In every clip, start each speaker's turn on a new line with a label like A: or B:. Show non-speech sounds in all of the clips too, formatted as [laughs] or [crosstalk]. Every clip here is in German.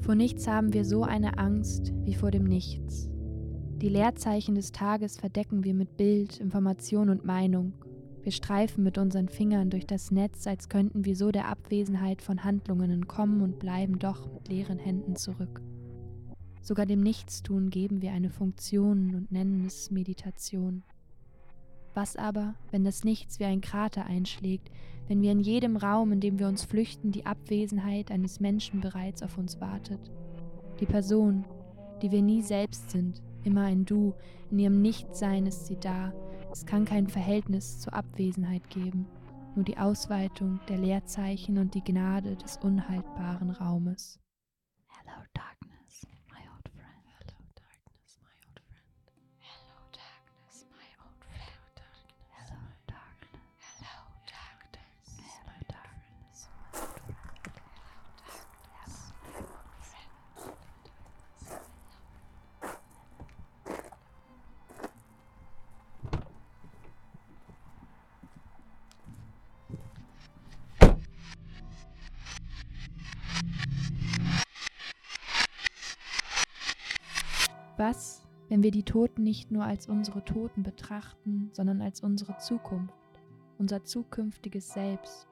A: Vor nichts haben wir so eine Angst wie vor dem Nichts. Die Leerzeichen des Tages verdecken wir mit Bild, Information und Meinung. Wir streifen mit unseren Fingern durch das Netz, als könnten wir so der Abwesenheit von Handlungen entkommen und bleiben doch mit leeren Händen zurück. Sogar dem Nichtstun geben wir eine Funktion und nennen es Meditation. Was aber, wenn das Nichts wie ein Krater einschlägt, wenn wir in jedem Raum, in dem wir uns flüchten, die Abwesenheit eines Menschen bereits auf uns wartet? Die Person, die wir nie selbst sind, immer ein Du, in ihrem Nichtsein ist sie da, es kann kein Verhältnis zur Abwesenheit geben, nur die Ausweitung der Leerzeichen und die Gnade des unhaltbaren Raumes. Was, wenn wir die Toten nicht nur als unsere Toten betrachten, sondern als unsere Zukunft, unser zukünftiges Selbst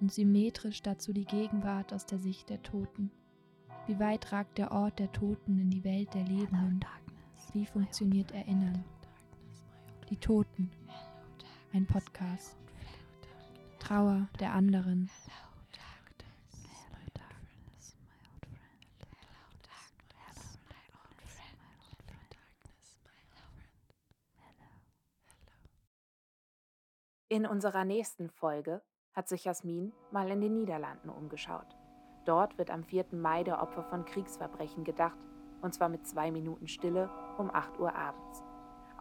A: und symmetrisch dazu die Gegenwart aus der Sicht der Toten? Wie weit ragt der Ort der Toten in die Welt der Lebenden? Wie funktioniert Erinnern? Die Toten. Ein Podcast. Trauer der anderen.
B: In unserer nächsten Folge hat sich Jasmin mal in den Niederlanden umgeschaut. Dort wird am 4. Mai der Opfer von Kriegsverbrechen gedacht, und zwar mit zwei Minuten Stille um 8 Uhr abends.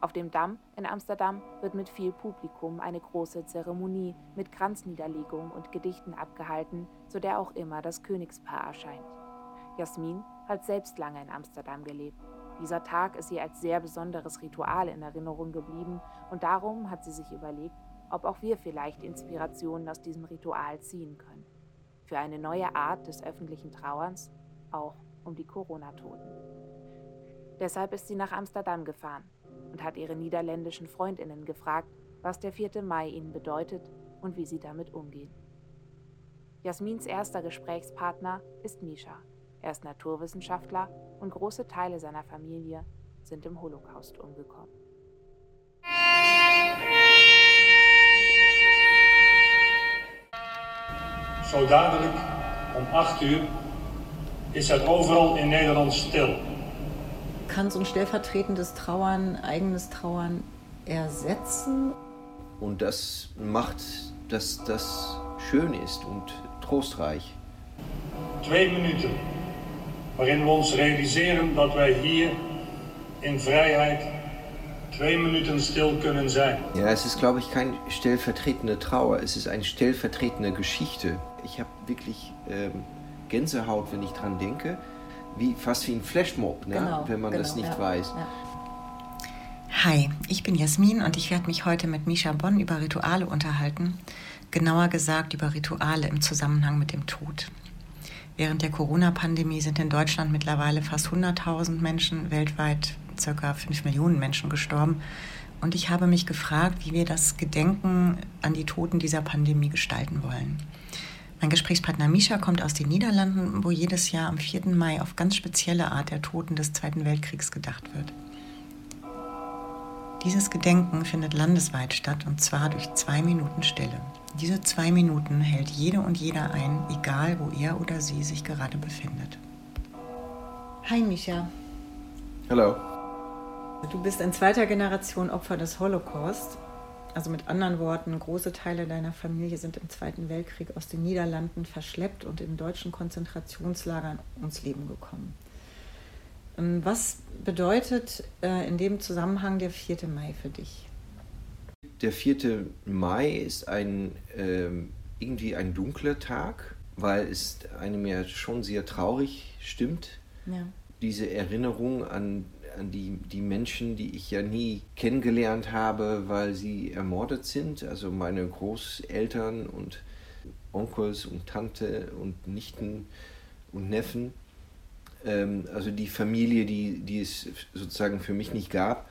B: Auf dem Damm in Amsterdam wird mit viel Publikum eine große Zeremonie mit Kranzniederlegung und Gedichten abgehalten, zu der auch immer das Königspaar erscheint. Jasmin hat selbst lange in Amsterdam gelebt. Dieser Tag ist ihr als sehr besonderes Ritual in Erinnerung geblieben und darum hat sie sich überlegt, ob auch wir vielleicht Inspirationen aus diesem Ritual ziehen können. Für eine neue Art des öffentlichen Trauerns, auch um die Corona-Toten. Deshalb ist sie nach Amsterdam gefahren und hat ihre niederländischen Freundinnen gefragt, was der 4. Mai ihnen bedeutet und wie sie damit umgehen. Jasmins erster Gesprächspartner ist Misha. Er ist Naturwissenschaftler und große Teile seiner Familie sind im Holocaust umgekommen.
C: Zo dadelijk om 8 uur ist het overal in Nederland stil.
D: Kann so ein stellvertretendes Trauern, eigenes Trauern ersetzen?
E: Und das macht, dass das schön ist und trostreich.
C: Twee minuten waarin we ons realiseren dat wij hier in vrijheid zwei Minuten still können sein.
E: Ja, es ist, glaube ich, kein stellvertretende Trauer, es ist eine stellvertretende Geschichte. Ich habe wirklich ähm, Gänsehaut, wenn ich dran denke, wie, fast wie ein Flashmob, ne? genau, wenn man genau, das nicht ja, weiß. Ja.
F: Hi, ich bin Jasmin und ich werde mich heute mit Misha Bonn über Rituale unterhalten, genauer gesagt über Rituale im Zusammenhang mit dem Tod. Während der Corona-Pandemie sind in Deutschland mittlerweile fast 100.000 Menschen, weltweit ca. 5 Millionen Menschen gestorben. Und ich habe mich gefragt, wie wir das Gedenken an die Toten dieser Pandemie gestalten wollen. Mein Gesprächspartner Misha kommt aus den Niederlanden, wo jedes Jahr am 4. Mai auf ganz spezielle Art der Toten des Zweiten Weltkriegs gedacht wird. Dieses Gedenken findet landesweit statt und zwar durch zwei Minuten Stille. Diese zwei Minuten hält jede und jeder ein, egal wo er oder sie sich gerade befindet. Hi Misha.
E: Hallo.
D: Du bist in zweiter Generation Opfer des Holocaust. Also mit anderen Worten, große Teile deiner Familie sind im Zweiten Weltkrieg aus den Niederlanden verschleppt und in deutschen Konzentrationslagern ums Leben gekommen. Ähm, was bedeutet äh, in dem Zusammenhang der 4. Mai für dich?
E: Der 4. Mai ist ein, äh, irgendwie ein dunkler Tag, weil es einem ja schon sehr traurig stimmt. Ja. Diese Erinnerung an an die, die Menschen, die ich ja nie kennengelernt habe, weil sie ermordet sind. Also meine Großeltern und Onkels und Tante und Nichten und Neffen. ähm, also die Familie, die, die es sozusagen für mich nicht gab,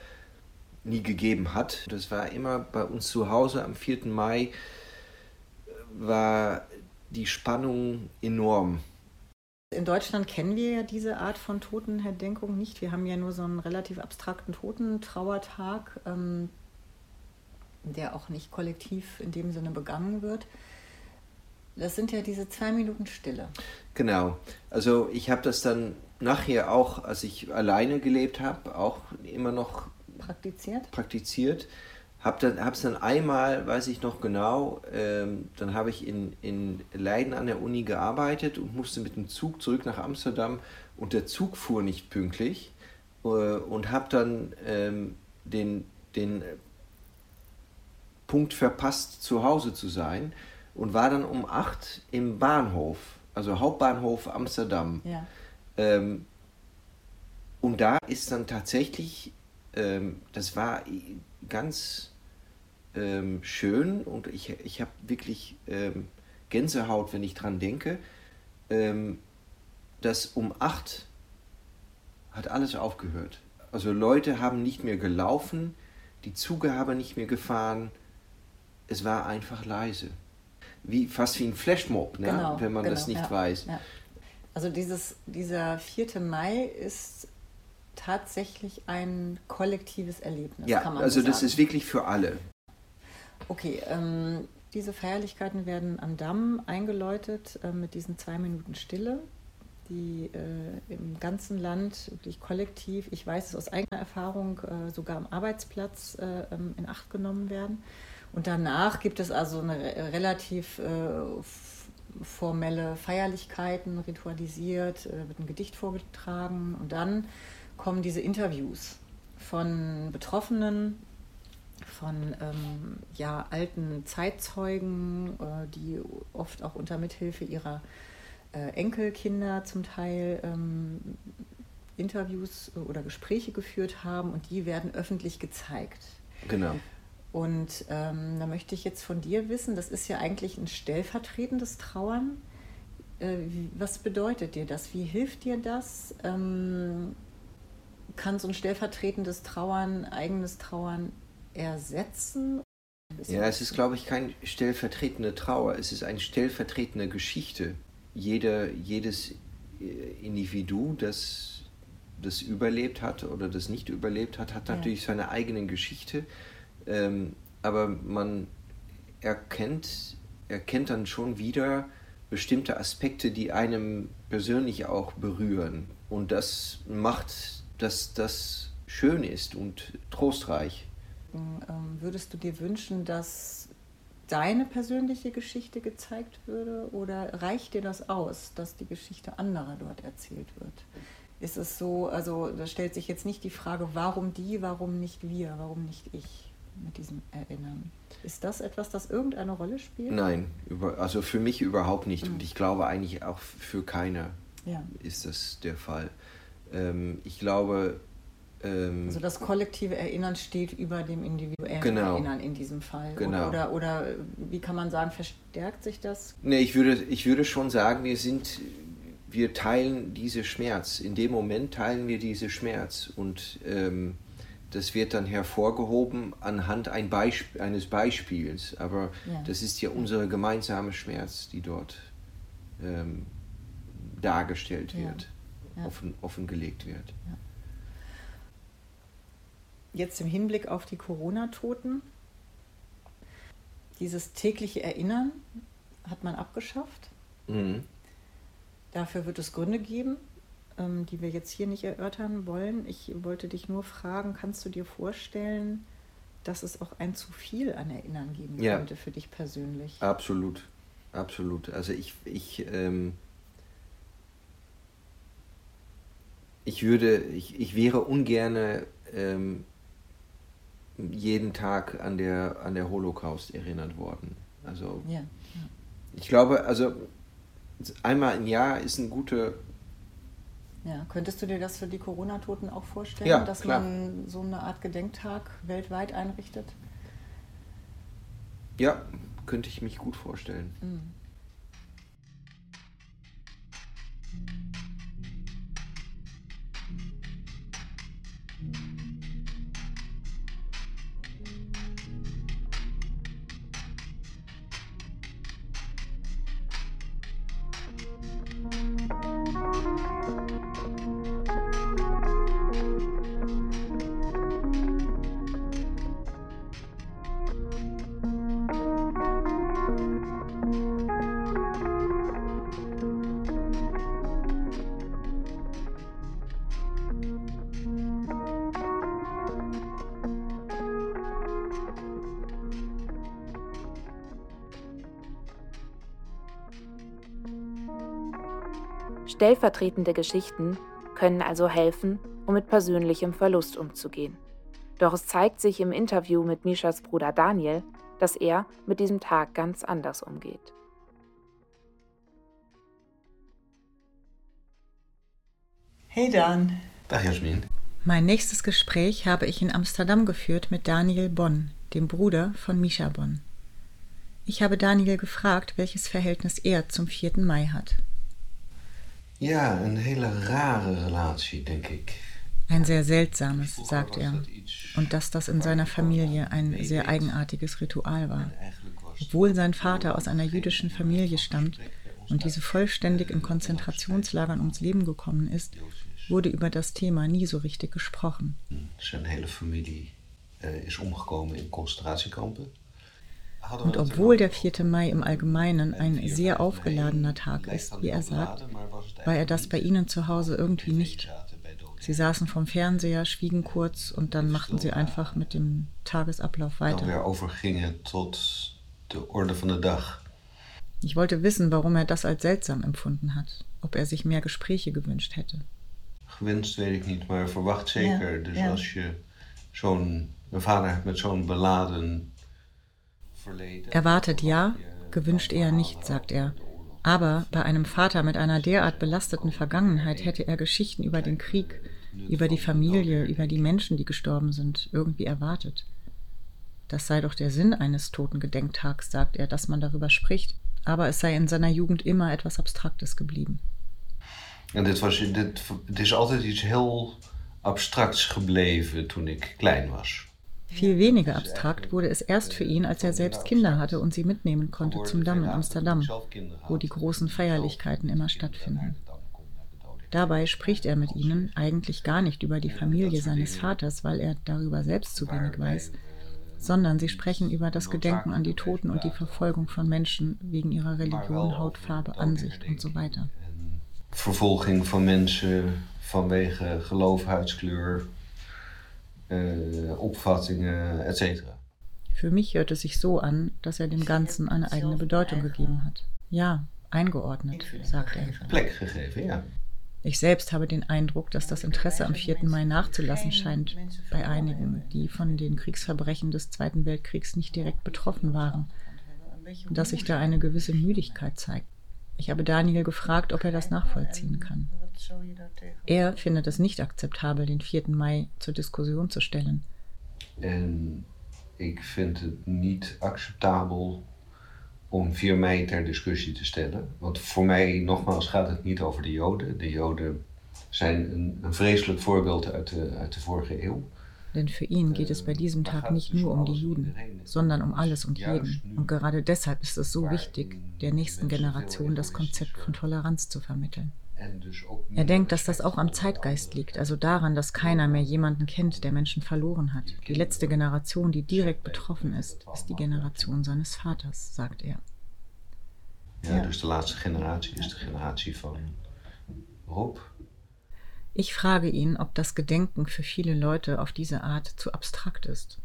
E: nie gegeben hat. Das war immer bei uns zu Hause am 4. Mai, war die Spannung enorm.
D: In Deutschland kennen wir ja diese Art von Totenherdenkung nicht. Wir haben ja nur so einen relativ abstrakten Totentrauertag, ähm, der auch nicht kollektiv in dem Sinne begangen wird. Das sind ja diese zwei Minuten Stille.
E: Genau. Also ich habe das dann nachher auch, als ich alleine gelebt habe, auch immer noch
D: praktiziert.
E: Praktiziert. Habe es dann einmal, weiß ich noch genau, ähm, dann habe ich in, in Leiden an der Uni gearbeitet und musste mit dem Zug zurück nach Amsterdam und der Zug fuhr nicht pünktlich äh, und habe dann ähm, den, den Punkt verpasst, zu Hause zu sein und war dann um 8 im Bahnhof, also Hauptbahnhof Amsterdam.
D: Ja.
E: Ähm, und da ist dann tatsächlich, ähm, das war ganz ähm, schön und ich, ich habe wirklich ähm, Gänsehaut, wenn ich dran denke, ähm, dass um 8 hat alles aufgehört. Also Leute haben nicht mehr gelaufen, die Züge haben nicht mehr gefahren, es war einfach leise wie, fast wie ein Flashmob, ne?
D: genau,
E: wenn man
D: genau,
E: das nicht
D: ja,
E: weiß.
D: Ja. Also dieses, dieser 4. Mai ist tatsächlich ein kollektives Erlebnis.
E: Ja, also so das ist wirklich für alle.
D: Okay, ähm, diese Feierlichkeiten werden am Damm eingeläutet äh, mit diesen zwei Minuten Stille, die äh, im ganzen Land wirklich kollektiv, ich weiß es aus eigener Erfahrung, äh, sogar am Arbeitsplatz äh, ähm, in Acht genommen werden. Und danach gibt es also eine relativ äh, formelle Feierlichkeiten, ritualisiert, äh, wird ein Gedicht vorgetragen und dann kommen diese Interviews von Betroffenen, von ähm, ja, alten Zeitzeugen, äh, die oft auch unter Mithilfe ihrer äh, Enkelkinder zum Teil ähm, Interviews oder Gespräche geführt haben und die werden öffentlich gezeigt.
E: Genau.
D: Und ähm, da möchte ich jetzt von dir wissen, das ist ja eigentlich ein stellvertretendes Trauern. Äh, was bedeutet dir das? Wie hilft dir das? Ähm, kann so ein stellvertretendes Trauern, eigenes Trauern ersetzen?
E: Ja, es ist, glaube ich, kein stellvertretende Trauer, es ist eine stellvertretende Geschichte. Jeder, jedes äh, Individu, das das überlebt hat oder das nicht überlebt hat, hat natürlich ja. seine eigene Geschichte ähm, aber man erkennt, erkennt dann schon wieder bestimmte Aspekte, die einem persönlich auch berühren. Und das macht, dass das schön ist und trostreich.
D: Ähm, würdest du dir wünschen, dass deine persönliche Geschichte gezeigt würde oder reicht dir das aus, dass die Geschichte anderer dort erzählt wird? Ist es so, also da stellt sich jetzt nicht die Frage, warum die, warum nicht wir, warum nicht ich? mit diesem Erinnern. Ist das etwas, das irgendeine Rolle spielt?
E: Nein, über, also für mich überhaupt nicht. Mhm. Und ich glaube eigentlich auch für keiner
D: ja.
E: ist das der Fall. Ähm, ich glaube. Ähm,
D: also das kollektive Erinnern steht über dem individuellen
E: genau.
D: Erinnern in diesem Fall.
E: Genau.
D: Oder, oder, wie kann man sagen, verstärkt sich das?
E: Nee, ich würde, ich würde schon sagen, wir sind. Wir teilen diese Schmerz. In dem Moment teilen wir diese Schmerz. Und ähm, das wird dann hervorgehoben anhand ein Beisp eines Beispiels. Aber ja. das ist ja unsere gemeinsame Schmerz, die dort ähm, dargestellt wird, ja. Ja. Offen, offengelegt wird.
D: Jetzt im Hinblick auf die Corona-Toten, dieses tägliche Erinnern hat man abgeschafft.
E: Mhm.
D: Dafür wird es Gründe geben ähm, die wir jetzt hier nicht erörtern wollen. Ich wollte dich nur fragen, kannst du dir vorstellen, dass es auch ein zu viel an Erinnern geben ja. könnte für dich persönlich?
E: Absolut, absolut. Also ich, ich, ähm, ich würde, ich, ich wäre ungern ähm, jeden Tag an der, an der Holocaust erinnert worden. Also
D: ja, ja.
E: ich glaube, also einmal im Jahr ist ein guter
D: ja, könntest du dir das für die Corona-Toten auch vorstellen,
E: ja,
D: dass
E: klar.
D: man so eine Art Gedenktag weltweit einrichtet?
E: Ja, könnte ich mich gut vorstellen.
D: Mhm.
B: Stellvertretende Geschichten können also helfen, um mit persönlichem Verlust umzugehen. Doch es zeigt sich im Interview mit Mishas Bruder Daniel, dass er mit diesem Tag ganz anders umgeht.
D: Hey Dan.
E: Dag Jasmin.
D: Mein nächstes Gespräch habe ich in Amsterdam geführt mit Daniel Bonn, dem Bruder von Misha Bonn. Ich habe Daniel gefragt, welches Verhältnis er zum 4. Mai hat.
E: Ja, een hele rare relatie, denk ik.
D: Ein sehr seltsames, sagt er, und dass das in seiner Familie ein sehr eigenartiges Ritual war. Obwohl sein Vater aus einer jüdischen Familie stammt und diese vollständig in Konzentrationslagern ums Leben gekommen ist, wurde über das Thema nie so richtig gesprochen.
E: Seine hele Familie äh, ist umgekommen in Konzentrationskampen.
D: Und obwohl der 4. Mai im Allgemeinen ein sehr aufgeladener Tag ist, wie er sagt, war er das bei ihnen zu Hause irgendwie nicht. Sie saßen vom Fernseher, schwiegen kurz und dann machten sie einfach mit dem Tagesablauf weiter. Ich wollte wissen, warum er das als seltsam empfunden hat, ob er sich mehr Gespräche gewünscht hätte.
E: Gewünscht weet ik niet, maar verwacht zeker. Ja, dus ja. als je zo'n vader hebt met zo'n beladen.
D: Erwartet ja, gewünscht eher nicht, sagt er. Aber bei einem Vater mit einer derart belasteten Vergangenheit hätte er Geschichten über den Krieg, über die Familie, über die Menschen, die gestorben sind, irgendwie erwartet. Das sei doch der Sinn eines Totengedenktags, sagt er, dass man darüber spricht, aber es sei in seiner Jugend immer etwas Abstraktes geblieben.
E: En dit was, dit, het is altijd iets heel abstracts gebleven toen ik klein was.
D: Viel weniger abstrakt wurde es erst für ihn, als er selbst Kinder hatte und sie mitnehmen konnte zum Damm in Amsterdam, wo die großen Feierlichkeiten immer stattfinden. Dabei spricht er mit ihnen eigentlich gar nicht über die Familie seines Vaters, weil er darüber selbst zu wenig weiß, sondern sie sprechen über das Gedenken an die Toten und die Verfolgung von Menschen wegen ihrer Religion, Hautfarbe, Ansicht und so weiter.
E: Vervolging von Menschen vanwege geloof, huidskleur, äh, Opfattungen etc.
D: Für mich hört es sich so an, dass er dem Ganzen eine eigene Bedeutung gegeben hat. Ja, eingeordnet, sagt er.
E: Plek gegeven, ja.
D: Ich selbst habe den Eindruck, dass das Interesse am 4. Mai nachzulassen scheint bei einigen, die von den Kriegsverbrechen des Zweiten Weltkriegs nicht direkt betroffen waren, und dass sich da eine gewisse Müdigkeit zeigt. Ich habe Daniel gefragt, ob er das nachvollziehen kann. Er findet es nicht akzeptabel, den 4. Mai zur Diskussion zu stellen.
E: En ik vind het niet acceptabel om 4 mei ter discussie te stellen. Want voor mij, nogmaals, gaat het niet over de Joden. De Joden zijn een, een vreselijk voorbeeld uit de, uit de vorige eeuw.
D: Denn für ihn geht es bei diesem Tag nicht nur um die Juden, sondern um alles und jeden. Und gerade deshalb ist es so wichtig, der nächsten Generation das Konzept von Toleranz zu vermitteln. Er denkt, dass das auch am Zeitgeist liegt, also daran, dass keiner mehr jemanden kennt, der Menschen verloren hat. Die letzte Generation, die direkt betroffen ist, ist die Generation seines Vaters, sagt er.
E: Ja, dus de laatste generatie is de generatie van Rob.
D: Ich frage ihn, ob das Gedenken für viele Leute auf diese Art zu abstrakt ist.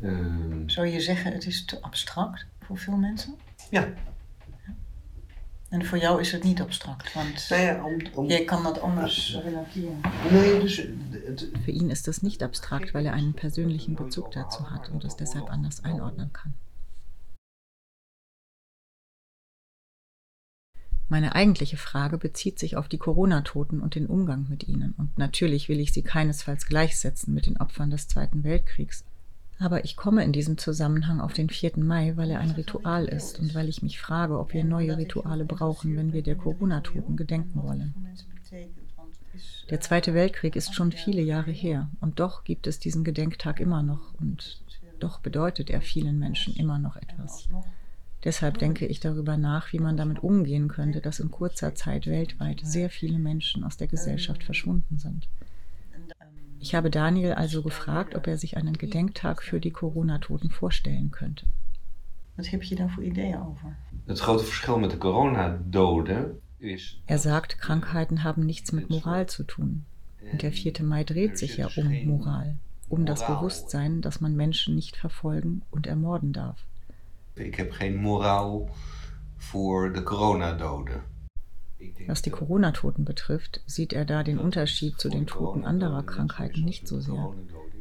F: Um, Zou je zeggen, het is te abstract voor veel mensen?
E: Ja,
F: En voor jou is het niet abstract, want nou ja, om, om, jij kan dat anders relateren.
D: Nee, dus, het, Für ihn ist das nicht abstrakt, weil er einen persönlichen Bezug dazu hat und es deshalb anders einordnen kann. Meine eigentliche Frage bezieht sich auf die Corona-Toten und den Umgang mit ihnen. Und natürlich will ich sie keinesfalls gleichsetzen mit den Opfern des Zweiten Weltkriegs. Aber ich komme in diesem Zusammenhang auf den 4. Mai, weil er ein Ritual ist und weil ich mich frage, ob wir neue Rituale brauchen, wenn wir der Corona-Toten gedenken wollen. Der Zweite Weltkrieg ist schon viele Jahre her und doch gibt es diesen Gedenktag immer noch und doch bedeutet er vielen Menschen immer noch etwas. Deshalb denke ich darüber nach, wie man damit umgehen könnte, dass in kurzer Zeit weltweit sehr viele Menschen aus der Gesellschaft verschwunden sind. Ich habe Daniel also gefragt, ob er sich einen Gedenktag für die Corona-Toten vorstellen könnte.
F: Was heb je da voor ideeën over?
E: Het grote verschil met de coronadoden is.
D: Er sagt, Krankheiten haben nichts mit Moral zu tun. Und der 4. Mai dreht sich ja um Moral, um das Bewusstsein, dass man Menschen nicht verfolgen und ermorden darf.
E: Ich habe keine Moral für die Corona-Doden.
D: Was die Corona-Toten betrifft, sieht er da den Unterschied zu den Toten anderer Krankheiten nicht so sehr.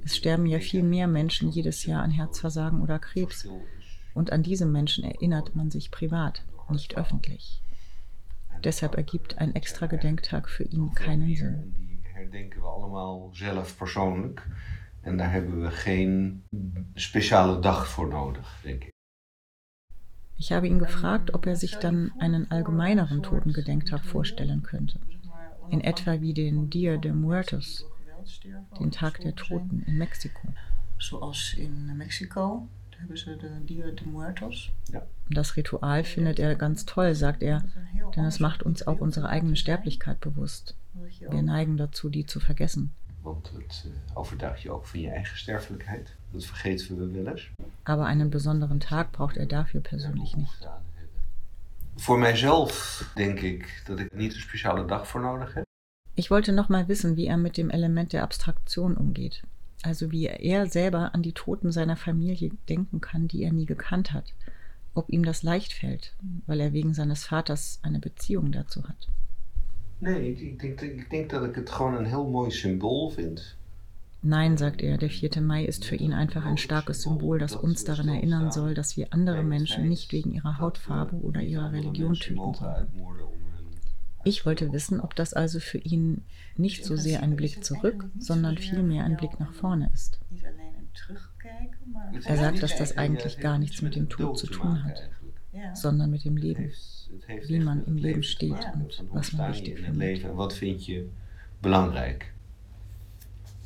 D: Es sterben ja viel mehr Menschen jedes Jahr an Herzversagen oder Krebs. Und an diese Menschen erinnert man sich privat, nicht öffentlich. Deshalb ergibt ein extra Gedenktag für ihn keinen Sinn.
E: herdenken we allemaal zelf persoonlijk. En daar hebben we geen speciale dag voor nodig, denk ik.
D: Ich habe ihn gefragt, ob er sich dann einen allgemeineren Totengedenktag vorstellen könnte. In etwa wie den Dia de Muertos, den Tag der Toten in Mexiko.
F: Zoals in Mexiko hebben ze de Dia de Muertos.
D: Das Ritual findet er ganz toll, sagt er, denn es macht uns auch unsere eigene Sterblichkeit bewusst. Wir neigen dazu, die zu vergessen.
E: Want het uh, overtuigt je ook van je eigen sterfelijkheid. Dat vergeten we wel eens.
D: Aber einen besonderen Tag braucht er dafür persönlich nicht.
E: Voor mijzelf denk ik dat ik niet een speciale dag voor nodig heb.
D: Ich wollte noch mal wissen, wie er mit dem Element der Abstraktion umgeht. Also wie er selber an die Toten seiner Familie denken kann, die er nie gekannt hat. Ob ihm das leicht fällt, weil er wegen seines Vaters eine Beziehung dazu hat.
E: Nee, ik denk, ik denk dat ik het gewoon een heel mooi symbool vind.
D: Nein, sagt er, der 4. Mai ist für ihn einfach ein starkes Symbol, das uns daran erinnern soll, dass wir andere Menschen nicht wegen ihrer Hautfarbe oder ihrer Religion töten. Ich wollte wissen, ob das also für ihn nicht so sehr ein Blick zurück, sondern vielmehr ein Blick nach vorne ist. Er sagt, dass das eigentlich gar nichts mit dem Tod zu tun hat, sondern mit dem Leben, wie man im Leben steht und was man wichtig findet.
E: Wat vind je belangrijk?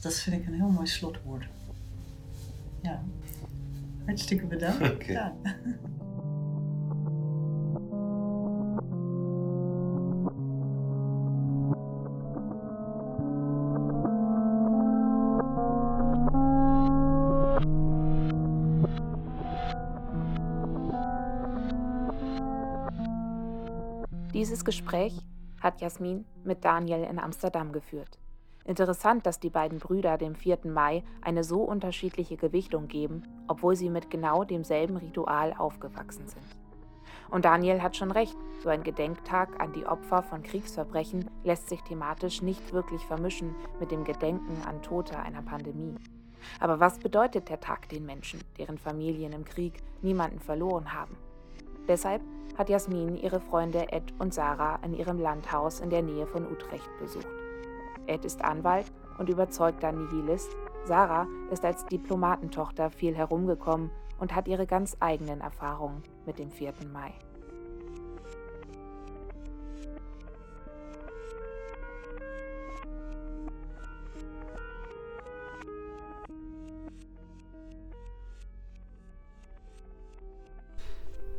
F: Dat vind ik een heel mooi slotwoord. Ja. Hartstikke bedankt. [laughs]
E: Okay.
F: Ja.
B: Dieses Gespräch hat Jasmin mit Daniel in Amsterdam geführt. Interessant, dass die beiden Brüder dem 4. Mai eine so unterschiedliche Gewichtung geben, obwohl sie mit genau demselben Ritual aufgewachsen sind. Und Daniel hat schon recht, so ein Gedenktag an die Opfer von Kriegsverbrechen lässt sich thematisch nicht wirklich vermischen mit dem Gedenken an Tote einer Pandemie. Aber was bedeutet der Tag den Menschen, deren Familien im Krieg niemanden verloren haben? Deshalb hat Jasmin ihre Freunde Ed und Sarah in ihrem Landhaus in der Nähe von Utrecht besucht. Ed ist Anwalt und überzeugter Nihilist. Sarah ist als Diplomatentochter viel herumgekommen und hat ihre ganz eigenen Erfahrungen mit dem 4. Mai.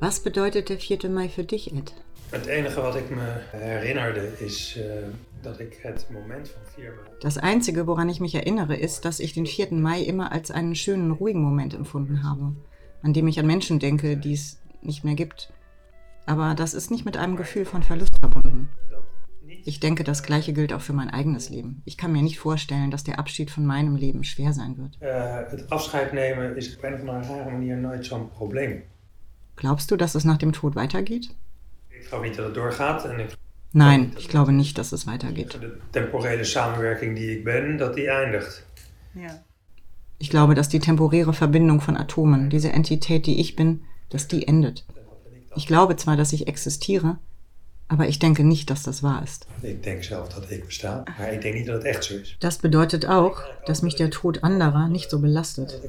D: Was bedeutet der 4. Mai für dich, Ed?
G: Het enige wat ik me herinnerde is uh, dat ik het moment van 4 Mai.
D: Das Einzige, woran ich mich erinnere, ist, dass ich den 4. Mai immer als einen schönen, ruhigen Moment empfunden habe, an dem ich an Menschen denke, die es nicht mehr gibt. Aber das ist nicht mit einem Gefühl von Verlust verbunden. Ich denke, das Gleiche gilt auch für mein eigenes Leben. Ich kann mir nicht vorstellen, dass der Abschied von meinem Leben schwer sein wird.
G: Manier nooit probleem.
D: Glaubst du, dass es nach dem Tod weitergeht?
G: Ik geloof niet dat het doorgaat ik
D: Nein, ich glaube nicht, dass es weitergeht.
G: de temporele samenwerking die ik ben, dat die eindigt.
F: Ja.
D: Ich glaube, dass die temporäre Verbindung von Atomen, diese Entität, die ich bin, dass die endet. Ich glaube zwar, dass ich existiere, aber ich denke nicht, dass das wahr ist.
G: Ik denk zelf dat ik besta, maar ik denk niet dat het echt zo is.
D: Das bedeutet auch, dass mich der Tod anderer nicht so belastet.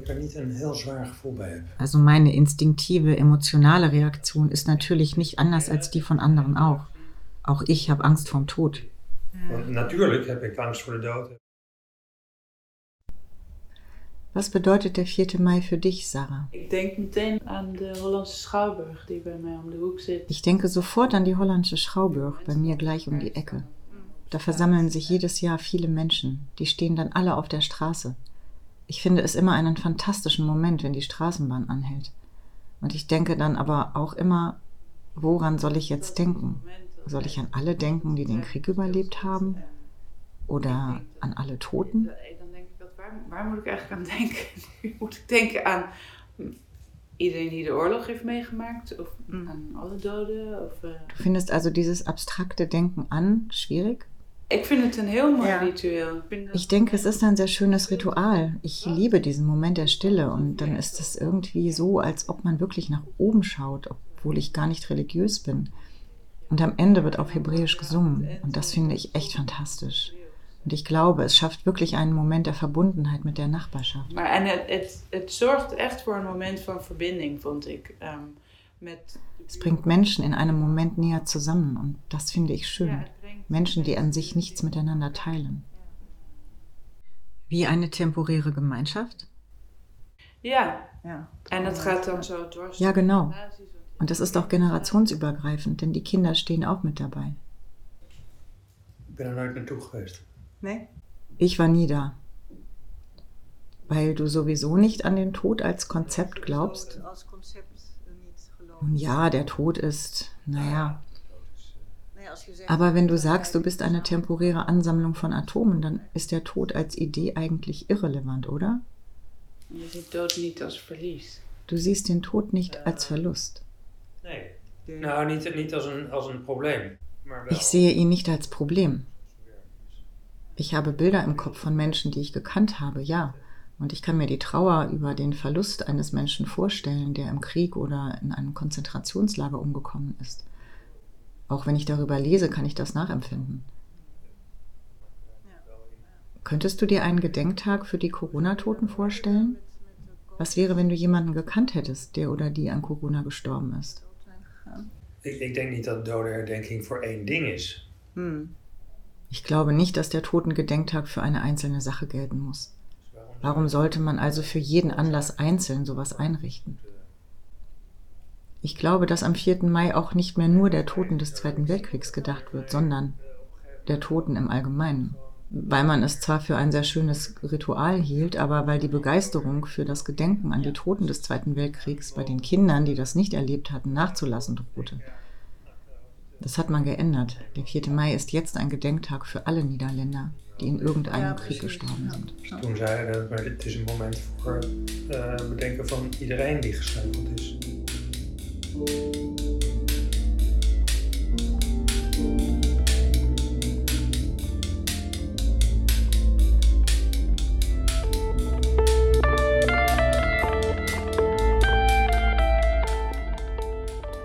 D: Also meine instinktive, emotionale Reaktion ist natürlich nicht anders als die von anderen auch. Auch ich habe Angst vorm Tod.
G: Want natuurlijk heb ik angst voor de dood.
D: Was bedeutet der 4. Mai für dich, Sarah?
H: Ik denk meteen aan de Hollandse Schouwburg die bij mij om de hoek zit.
D: Ich denke sofort an die holländische Schauburg bei mir gleich um die Ecke. Da versammeln sich jedes Jahr viele Menschen. Die stehen dann alle auf der Straße. Ich finde es immer einen fantastischen Moment, wenn die Straßenbahn anhält. Und ich denke dann aber auch immer, woran soll ich jetzt denken? Soll ich an alle denken, die den Krieg überlebt haben? Oder an alle Toten?
H: Waar, moet ik eigenlijk aan denken? [laughs] Nu moet ik denken aan iedereen die de oorlog heeft meegemaakt, of mm. aan alle doden. Of, uh...
D: Du findest also dieses abstrakte Denken an schwierig?
H: Ich finde es ein heel mooi ja. Ritual.
D: Ich denke, es ist ein sehr schönes Ritual. Ich liebe diesen Moment der Stille und dann ist es irgendwie so, als ob man wirklich nach oben schaut, obwohl ich gar nicht religiös bin. Und am Ende wird auf Hebräisch gesungen und das finde ich echt fantastisch. Und ich glaube, es schafft wirklich einen Moment der Verbundenheit mit der Nachbarschaft.
H: Maar en het, het, het zorgt echt voor een moment van verbinding, vond ik. Um, met
D: es bringt Menschen in einem Moment näher zusammen und das finde ich schön. Menschen, die an sich nichts miteinander teilen. Wie eine temporäre Gemeinschaft?
H: Ja. ja. En het gaat dan zo dwars.
D: Ja, genau. Und das ist auch generationsübergreifend, denn die Kinder stehen auch mit dabei.
G: Ich bin nooit naartoe geweest.
D: Nee? Ich war nie da. Weil du sowieso nicht an den Tod als Konzept glaubst? Nun ja, der Tod ist, naja. Aber wenn du sagst, du bist eine temporäre Ansammlung von Atomen, dann ist der Tod als Idee eigentlich irrelevant, oder? Du siehst den Tod nicht als Verlust. Ich sehe ihn nicht als Problem. Ich habe Bilder im Kopf von Menschen, die ich gekannt habe, ja. Und ich kann mir die Trauer über den Verlust eines Menschen vorstellen, der im Krieg oder in einem Konzentrationslager umgekommen ist. Auch wenn ich darüber lese, kann ich das nachempfinden. Könntest du dir einen Gedenktag für die Corona-Toten vorstellen? Was wäre, wenn du jemanden gekannt hättest, der oder die an Corona gestorben ist?
G: Ich, ich denke nicht, dass Dodenherdenking für ein Ding ist. Hm.
D: Ich glaube nicht, dass der Totengedenktag für eine einzelne Sache gelten muss. Warum sollte man also für jeden Anlass einzeln sowas einrichten? Ich glaube, dass am 4. Mai auch nicht mehr nur der Toten des Zweiten Weltkriegs gedacht wird, sondern der Toten im Allgemeinen. Weil man es zwar für ein sehr schönes Ritual hielt, aber weil die Begeisterung für das Gedenken an die Toten des Zweiten Weltkriegs bei den Kindern, die das nicht erlebt hatten, nachzulassen drohte. Das hat man geändert. Der 4. Mai ist jetzt ein Gedenktag für alle Niederländer, die in irgendeinem ja, Krieg gestorben sind.
G: Toen zei dat het is een moment voor uh, bedenken van iedereen die gesneuveld is.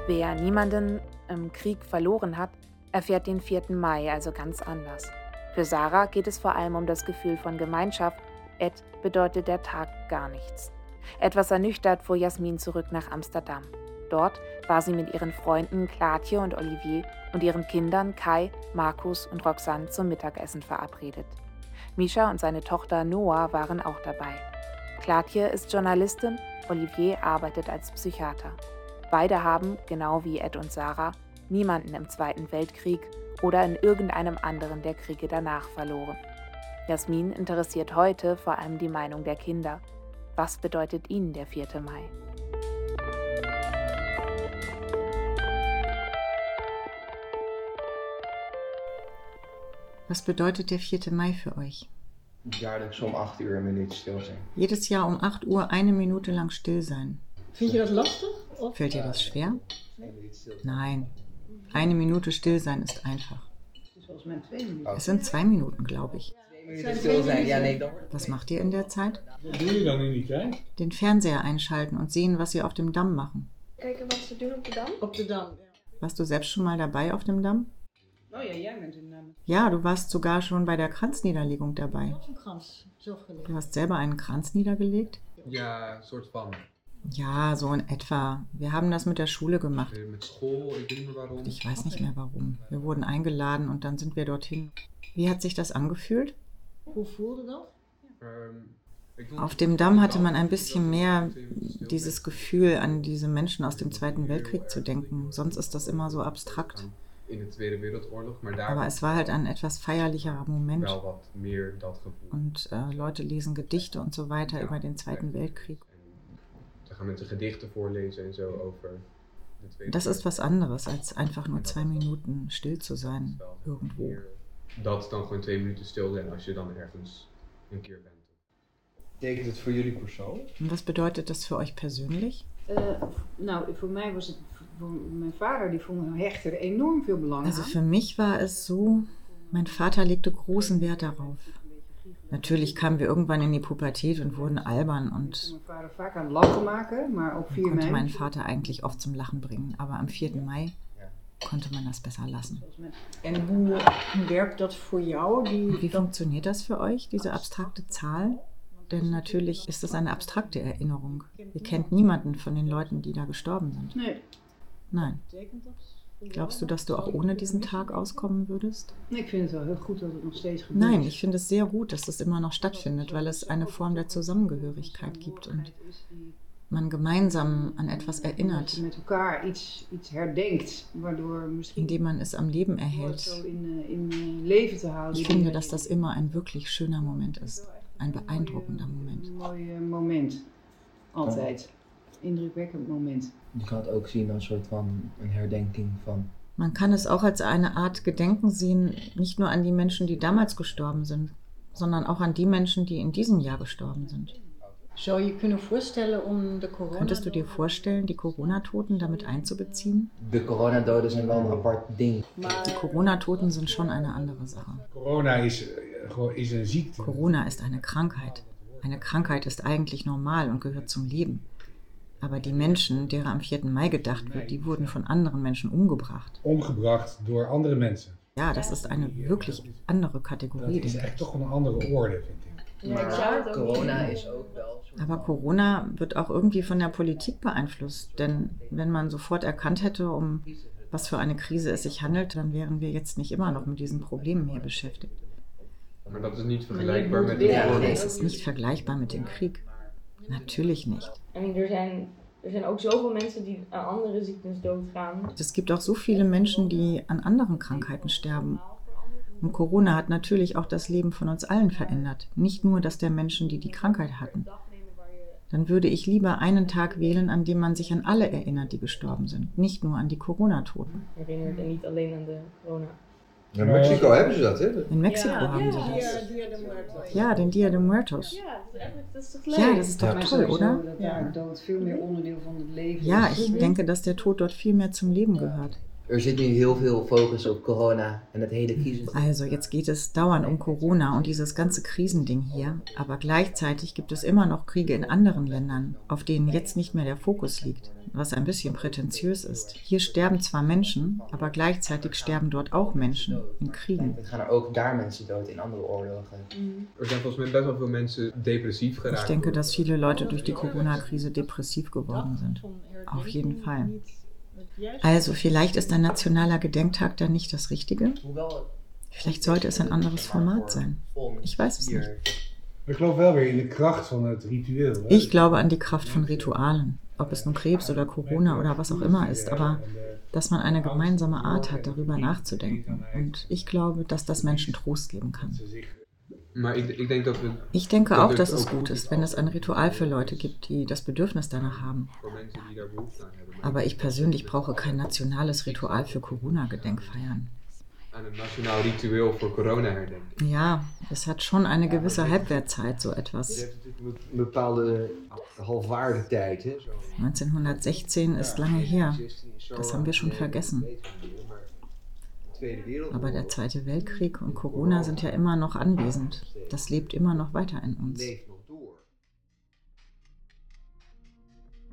B: Wer niemanden im Krieg verloren hat, erfährt den 4. Mai also ganz anders. Für Sarah geht es vor allem um das Gefühl von Gemeinschaft. Ed bedeutet der Tag gar nichts. Etwas ernüchtert fuhr Jasmin zurück nach Amsterdam. Dort war sie mit ihren Freunden Klaatje und Olivier und ihren Kindern Kai, Markus und Roxanne zum Mittagessen verabredet. Misha und seine Tochter Noah waren auch dabei. Klaatje ist Journalistin, Olivier arbeitet als Psychiater. Beide haben, genau wie Ed und Sarah, niemanden im Zweiten Weltkrieg oder in irgendeinem anderen der Kriege danach verloren. Jasmin interessiert heute vor allem die Meinung der Kinder. Was bedeutet ihnen der 4. Mai?
D: Was bedeutet der 4. Mai für euch?
E: Jaarlijks um 8 Uhr eine Minute still sein.
D: Jedes Jahr um 8 Uhr eine Minute lang still sein.
I: Vind je das lastig?
D: Fällt dir das schwer? Nein. Eine Minute still sein ist einfach. Es sind zwei Minuten, glaube ich. Was macht ihr in der Zeit? Den Fernseher einschalten und sehen, was sie auf dem Damm machen. Warst du selbst schon mal dabei auf dem Damm?
I: Oh Damm.
D: Ja, du warst sogar schon bei der Kranzniederlegung dabei. Du hast selber einen Kranz niedergelegt?
E: Ja, sort von.
D: Ja, so in etwa. Wir haben das mit der Schule gemacht. Ich weiß nicht mehr warum. Wir wurden eingeladen und dann sind wir dorthin. Wie hat sich das angefühlt? Auf dem Damm hatte man ein bisschen mehr dieses Gefühl, an diese Menschen aus dem Zweiten Weltkrieg zu denken. Sonst ist das immer so abstrakt. Aber es war halt ein etwas feierlicherer Moment. Und äh, Leute lesen Gedichte und so weiter über den Zweiten Weltkrieg
E: gaan mensen Gedichten voorlezen en zo over
D: Das ist was anderes, als einfach nur zwei Minuten still zu sein irgendwo.
E: Dat dan gewoon twee minuten stil zijn als je dan ergens een keer bent.
G: Betekent het voor jullie persoonlijk?
D: Was bedeutet das für euch persönlich?
I: Uh, nou, voor mij was het, voor mijn vader, die vond Hechter enorm veel belang
D: Also für mich war es so, mein Vater legte großen Wert darauf. Natürlich kamen wir irgendwann in die Pubertät und wurden albern und konnte meinen Vater eigentlich oft zum Lachen bringen. Aber am 4. Mai konnte man das besser lassen.
I: Und
D: wie funktioniert das für euch, diese abstrakte Zahl? Denn natürlich ist das eine abstrakte Erinnerung. Ihr kennt niemanden von den Leuten, die da gestorben sind. Nein. Glaubst du, dass du auch ohne diesen Tag auskommen würdest? Nein, ich finde es sehr gut, dass das immer noch stattfindet, weil es eine Form der Zusammengehörigkeit gibt und man gemeinsam an etwas erinnert, indem man es am Leben erhält. Ich finde, dass das immer ein wirklich schöner Moment ist, ein beeindruckender Moment.
I: Moment, altijd. Indrukwekkend Moment.
J: Je kan het ook zien als soort van een herdenking van.
D: Man kann es auch als eine Art Gedenken sehen, nicht nur an die Menschen, die damals gestorben sind, sondern auch an die Menschen, die in diesem Jahr gestorben sind. Könntest du dir vorstellen, die Corona-Toten damit einzubeziehen?
J: De coronadoden zijn wel een apart ding.
D: Die Corona-Toten sind schon eine andere Sache.
K: Corona ist, Ziekte.
D: Corona ist eine Krankheit. Eine Krankheit ist eigentlich normal und gehört zum Leben. Aber die Menschen, derer am 4. Mai gedacht wird, die wurden von anderen Menschen umgebracht.
K: Umgebracht door andere Menschen.
D: Ja, das ist eine wirklich andere Kategorie.
K: Das ist echt doch eine andere Orde, finde ich.
J: Maar corona is ook wel.
D: Aber Corona wird auch irgendwie von der Politik beeinflusst. Denn wenn man sofort erkannt hätte, um was für eine Krise es sich handelt, dann wären wir jetzt nicht immer noch mit diesen Problemen hier beschäftigt.
L: Maar dat is niet vergelijkbaar met
D: Ja, es ist nicht vergleichbar mit dem Krieg. Natürlich nicht.
M: Er zijn, er zijn ook zoveel mensen die aan andere ziektes doodgaan.
D: Es gibt auch so viele Menschen, die an anderen Krankheiten sterben. Und Corona hat natürlich auch das Leben von uns allen verändert, nicht nur das der Menschen, die die Krankheit hatten. Dann würde ich lieber einen Tag wählen, an dem man sich an alle erinnert, die gestorben sind, nicht nur an die Corona-Toten.
M: Herinnert en niet alleen aan de corona.
E: In Mexiko hebben ze dat, hè?
D: In Mexiko
M: Ja.
D: haben sie
M: Ja,
D: das.
I: Dia de Muertos.
D: Ja, den Dia de Muertos.
M: Ja, dat is eigenlijk- dat is toch leuk?
D: Ja, das ist doch
I: Maar
D: toll, oder?
I: Dat daar dood veel meer onderdeel van het leven
D: Ja,
I: is.
D: ich denke, dass der Tod dort viel mehr zum Leben gehört.
J: Er zit nu heel veel focus op corona en het hele crisis.
D: Also jetzt geht es dauernd um Corona und dieses ganze Krisending hier, aber gleichzeitig gibt es immer noch Kriege in anderen Ländern, auf denen jetzt nicht mehr der Fokus liegt, was ein bisschen prätentiös ist. Hier sterben zwar Menschen, aber gleichzeitig sterben dort auch Menschen in Kriegen. Ich denke, dass viele Leute durch die Corona-Krise depressiv geworden sind. Auf jeden Fall. Also vielleicht ist ein nationaler Gedenktag dann nicht das Richtige? Vielleicht sollte es ein anderes Format sein. Ich weiß es nicht. Ich glaube an die Kraft von Ritualen, ob es nun Krebs oder Corona oder was auch immer ist, aber dass man eine gemeinsame Art hat, darüber nachzudenken. Und ich glaube, dass das Menschen Trost geben kann. Ich denke auch, dass es gut ist, wenn es ein Ritual für Leute gibt, die das Bedürfnis danach haben. Aber ich persönlich brauche kein nationales Ritual für Corona-Gedenkfeiern.
L: Nationaal ritueel voor corona herdenken.
D: Ja, es hat schon eine gewisse Halbwertzeit, so etwas.
E: een bepaalde? Zo.
D: 1916 ist lange her. Das haben wir schon vergessen. Aber der Zweite Weltkrieg und Corona sind ja immer noch anwesend. Das lebt immer noch weiter in uns.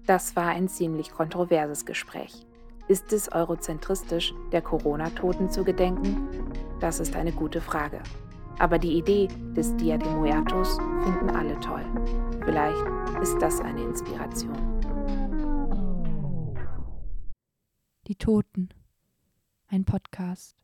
B: Das war ein ziemlich kontroverses Gespräch. Ist es eurozentristisch, der Corona-Toten zu gedenken? Das ist eine gute Frage. Aber die Idee des Dia de Muertos finden alle toll. Vielleicht ist das eine Inspiration.
A: Die Toten. Ein Podcast.